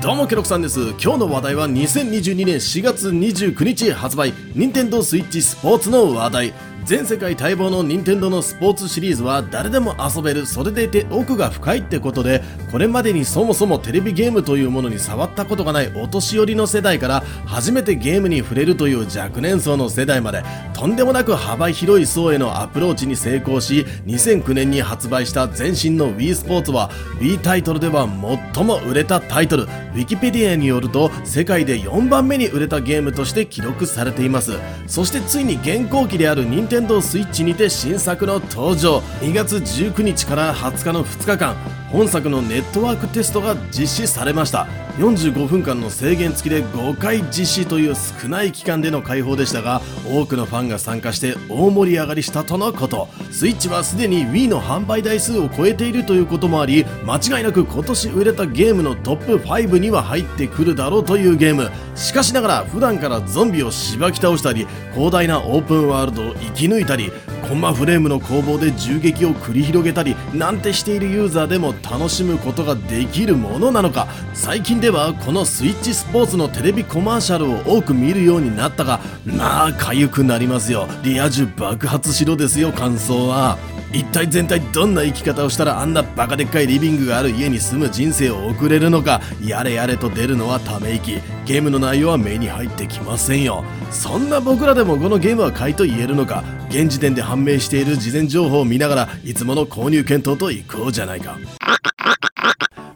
どうもケロクさんです。今日の話題は2022年4月29日発売。Nintendo Switch スポーツの話題。全世界待望の任天堂のスポーツシリーズは誰でも遊べるそれでいて奥が深いってことでこれまでにそもそもテレビゲームというものに触ったことがないお年寄りの世代から初めてゲームに触れるという若年層の世代までとんでもなく幅広い層へのアプローチに成功し2009年に発売した前身の Wii スポーツは Wii タイトルでは最も売れたタイトル Wikipedia によると世界で4番目に売れたゲームとして記録されています。そしてついに現行機である任 Nintendo Switch にて新作の登場。2月19日から20日の2日間。本作のネットワークテストが実施されました。45分間の制限付きで5回実施という少ない期間での開放でしたが多くのファンが参加して大盛り上がりしたとのこと。スイッチはすでに Wii の販売台数を超えているということもあり間違いなく今年売れたゲームのトップ5には入ってくるだろうというゲーム。しかしながら普段からゾンビをしばき倒したり広大なオープンワールドを生き抜いたりコンマフレームの攻防で銃撃を繰り広げたりなんてしているユーザーでも楽しむことができるものなのか。最近ではこのスイッチスポーツのテレビコマーシャルを多く見るようになったがまあ痒くなりますよ。リア充爆発しろですよ感想は。一体全体どんな生き方をしたらあんなバカでっかいリビングがある家に住む人生を送れるのか？やれやれと出るのはため息。ゲームの内容は目に入ってきませんよ。そんな僕らでもこのゲームは買いと言えるのか？現時点で判明している事前情報を見ながらいつもの購入検討といこうじゃないか。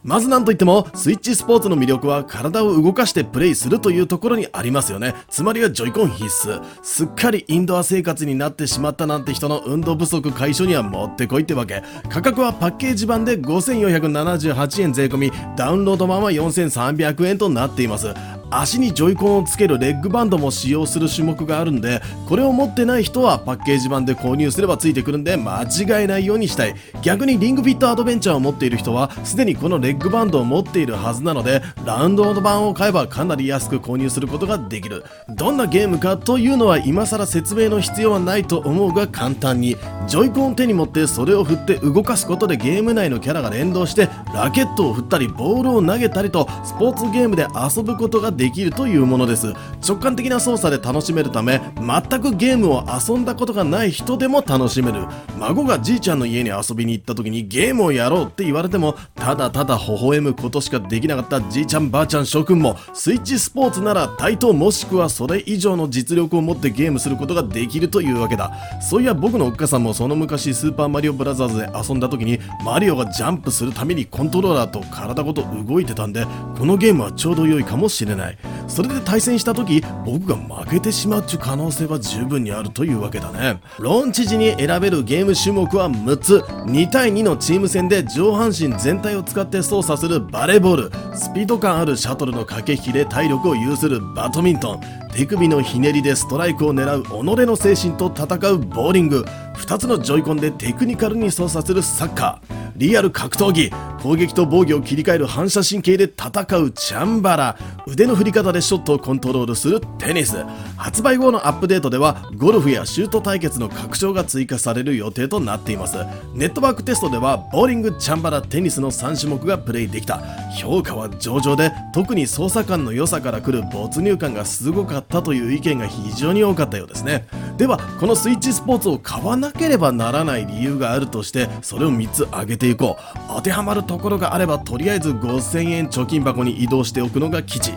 まずなんといっても、スイッチスポーツの魅力は体を動かしてプレイするというところにありますよね。つまりはジョイコン必須。すっかりインドア生活になってしまったなんて人の運動不足解消にはもってこいってわけ。価格はパッケージ版で5478円税込み、ダウンロード版は4300円となっています。足にジョイコンをつけるレッグバンドも使用する種目があるんでこれを持ってない人はパッケージ版で購入すればついてくるんで間違えないようにしたい。逆にリングフィットアドベンチャーを持っている人はすでにこのレッグバンドを持っているはずなのでラウンド版を買えばかなり安く購入することができる。どんなゲームかというのは今更説明の必要はないと思うが簡単にジョイコンを手に持ってそれを振って動かすことでゲーム内のキャラが連動してラケットを振ったりボールを投げたりとスポーツゲームで遊ぶことができる。できるというものです。直感的な操作で楽しめるため全くゲームを遊んだことがない人でも楽しめる。孫がじいちゃんの家に遊びに行った時にゲームをやろうって言われてもただただ微笑むことしかできなかったじいちゃんばあちゃん諸君もスイッチスポーツなら対等もしくはそれ以上の実力を持ってゲームすることができるというわけだ。そういや僕のおっかさんもその昔スーパーマリオブラザーズで遊んだ時にマリオがジャンプするためにコントローラーと体ごと動いてたんでこのゲームはちょうど良いかもしれない。それで対戦した時僕が負けてしまうっちゅう可能性は十分にあるというわけだね。ローンチ時に選べるゲーム種目は6つ。2対2のチーム戦で上半身全体を使って操作するバレーボール。スピード感あるシャトルの駆け引きで体力を有するバドミントン。手首のひねりでストライクを狙う己の精神と戦うボーリング。2つのジョイコンでテクニカルに操作するサッカー。リアル格闘技。攻撃と防御を切り替える反射神経で戦うチャンバラ。腕の振り方でショットをコントロールするテニス。発売後のアップデートではゴルフやシュート対決の拡張が追加される予定となっています。ネットワークテストではボーリングチャンバラテニスの3種目がプレイできた。評価は上々で特に操作感の良さからくる没入感がすごかったという意見が非常に多かったようですね。ではこのスイッチスポーツを買わなければならない理由があるとしてそれを3つ挙げていこう。当てはまるところがあればとりあえず5000円貯金箱に移動しておくのが基地。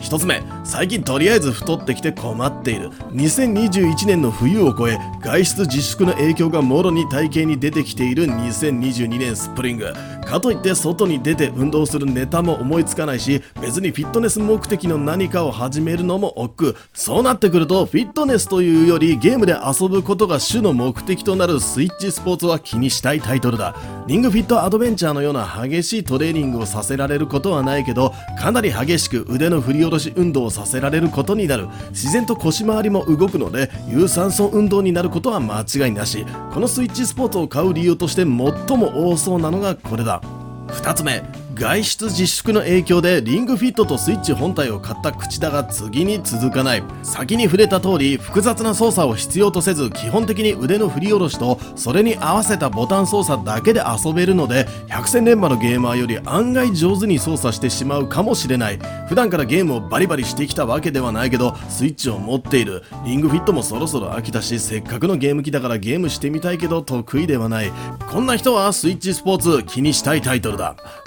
1つ目最近とりあえず太ってきて困っている。2021年の冬を超え外出自粛の影響がもろに体型に出てきている2022年スプリング。かといって外に出て運動するネタも思いつかないし別にフィットネス目的の何かを始めるのも億劫。そうなってくるとフィットネスというよりゲームで遊ぶことが主の目的となるスイッチスポーツは気にしたいタイトルだ。リングフィットアドベンチャーのような激しいトレーニングをさせられることはないけどかなり激しく腕の振り下ろし運動をさせられることになる。自然と腰回りも動くので有酸素運動になることは間違いなし。このスイッチスポーツを買う理由として最も多そうなのがこれだ。2つ目外出自粛の影響でリングフィットとスイッチ本体を買った口だが次に続かない。先に触れた通り複雑な操作を必要とせず基本的に腕の振り下ろしとそれに合わせたボタン操作だけで遊べるので百戦錬磨のゲーマーより案外上手に操作してしまうかもしれない。普段からゲームをバリバリしてきたわけではないけどスイッチを持っている。リングフィットもそろそろ飽きたしせっかくのゲーム機だからゲームしてみたいけど得意ではない。こんな人はスイッチスポーツ気にしたいタイトルだ。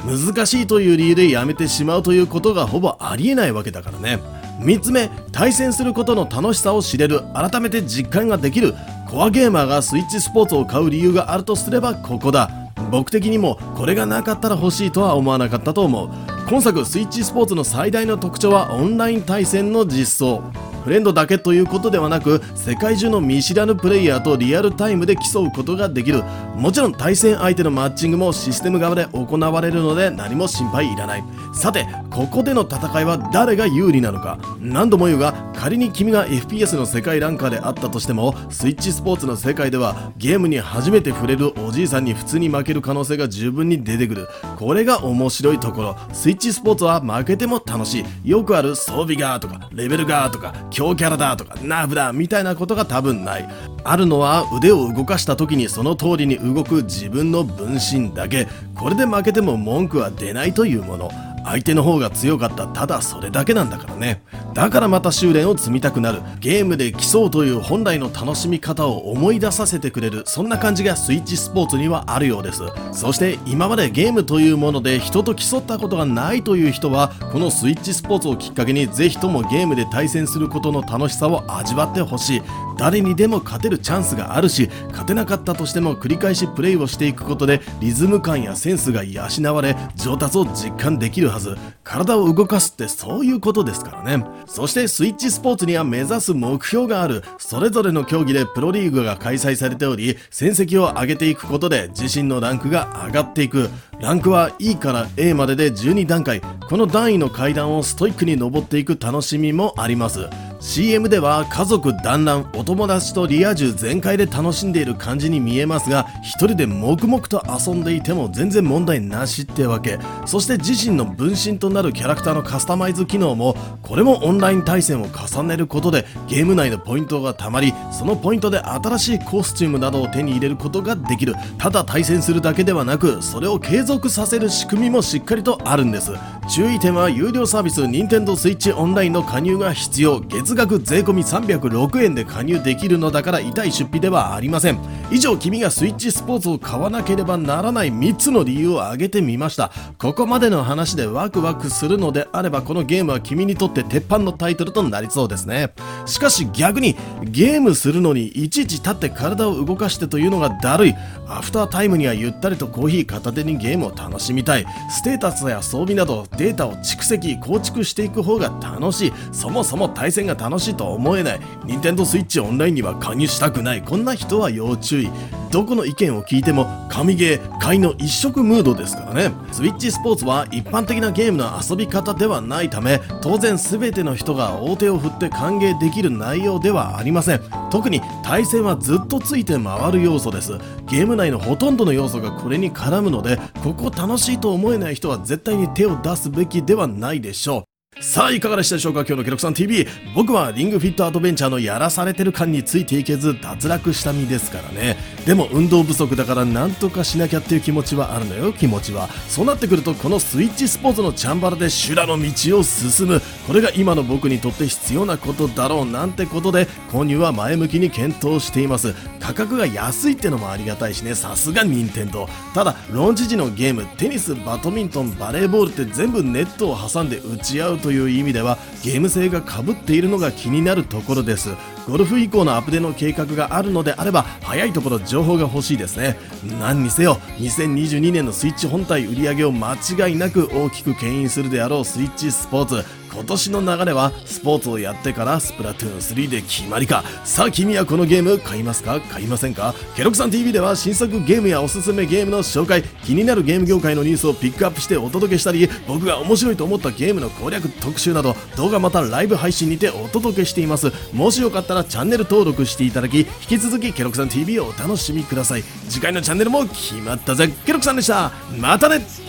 難しいという理由でやめてしまうということがほぼありえないわけだからね。3つ目対戦することの楽しさを知れる。改めて実感ができる。コアゲーマーがスイッチスポーツを買う理由があるとすればここだ。僕的にもこれがなかったら欲しいとは思わなかったと思う。今作スイッチスポーツの最大の特徴はオンライン対戦の実装。フレンドだけということではなく世界中の見知らぬプレイヤーとリアルタイムで競うことができる。もちろん対戦相手のマッチングもシステム側で行われるので何も心配いらない。さてここでの戦いは誰が有利なのか。何度も言うが仮に君が FPS の世界ランカーであったとしてもスイッチスポーツの世界ではゲームに初めて触れるおじいさんに普通に負ける可能性が十分に出てくる。これが面白いところ。スイッチスポーツは負けても楽しい。よくある装備がとかレベルがとか強キャラだとかナーブだみたいなことが多分ない。あるのは腕を動かした時にその通りに動く自分の分身だけ。これで負けても文句は出ないというもの。相手の方が強かったただそれだけなんだからね。だからまた修練を積みたくなる。ゲームで競うという本来の楽しみ方を思い出させてくれる。そんな感じがスイッチスポーツにはあるようです。そして今までゲームというもので人と競ったことがないという人はこのスイッチスポーツをきっかけにぜひともゲームで対戦することの楽しさを味わってほしい。誰にでも勝てるチャンスがあるし勝てなかったとしても繰り返しプレイをしていくことでリズム感やセンスが養われ上達を実感できる。はず体を動かすってそういうことですからね。そしてスイッチスポーツには目指す目標がある。それぞれの競技でプロリーグが開催されており戦績を上げていくことで自身のランクが上がっていく。ランクは E から A までで12段階。この段位の階段をストイックに登っていく楽しみもあります。CM では家族団らんお友達とリア充全開で楽しんでいる感じに見えますが一人で黙々と遊んでいても全然問題なしってわけ。そして自身の分身となるキャラクターのカスタマイズ機能もこれもオンライン対戦を重ねることでゲーム内のポイントがたまりそのポイントで新しいコスチュームなどを手に入れることができる。ただ対戦するだけではなくそれを継続させる仕組みもしっかりとあるんです。注意点は有料サービス Nintendo Switch オンラインの加入が必要。月額税込306円で加入できるのだから痛い出費ではありません。以上君がスイッチスポーツを買わなければならない3つの理由を挙げてみました。ここまでの話でワクワクするのであればこのゲームは君にとって鉄板のタイトルとなりそうですね。しかし逆にゲームするのにいちいち立って体を動かしてというのがだるい。アフタータイムにはゆったりとコーヒー片手にゲームを楽しみたい。ステータスや装備などデータを蓄積構築していく方が楽しい。そもそも対戦が楽楽しいと思えない。任天堂 Switch オンラインには加入したくない。こんな人は要注意。どこの意見を聞いても神ゲー買いの一色ムードですからね。スイッチスポーツは一般的なゲームの遊び方ではないため当然全ての人が大手を振って歓迎できる内容ではありません。特に対戦はずっとついて回る要素です。ゲーム内のほとんどの要素がこれに絡むのでここ楽しいと思えない人は絶対に手を出すべきではないでしょう。さあいかがでしたでしょうか？今日のケロクさん TV 僕はリングフィットアドベンチャーのやらされてる感についていけず脱落した身ですからね。でも運動不足だからなんとかしなきゃっていう気持ちはあるのよ。気持ちはそうなってくるとこのスイッチスポーツのチャンバラで修羅の道を進む。これが今の僕にとって必要なことだろうなんてことで購入は前向きに検討しています。価格が安いってのもありがたいしね。さすが任天堂。ただローンチ時のゲームテニスバドミントンバレーボールって全部ネットを挟んで打ち合うという意味ではゲーム性がかぶっているのが気になるところです。ゴルフ以降のアップデの計画があるのであれば早いところ情報が欲しいですね。何にせよ2022年のスイッチ本体売り上げを間違いなく大きく牽引するであろうスイッチスポーツ。今年の流れはスポーツをやってからスプラトゥーン3で決まりか。さあ君はこのゲーム買いますか？買いませんか？ケロクさん TV では新作ゲームやおすすめゲームの紹介。気になるゲーム業界のニュースをピックアップしてお届けしたり僕が面白いと思ったゲームの攻略特集など動画またライブ配信にてお届けしています。もしよかったらチャンネル登録していただき引き続きケロクさん TV をお楽しみください。次回のチャンネルも決まったぜ。ケロクさんでした。またね。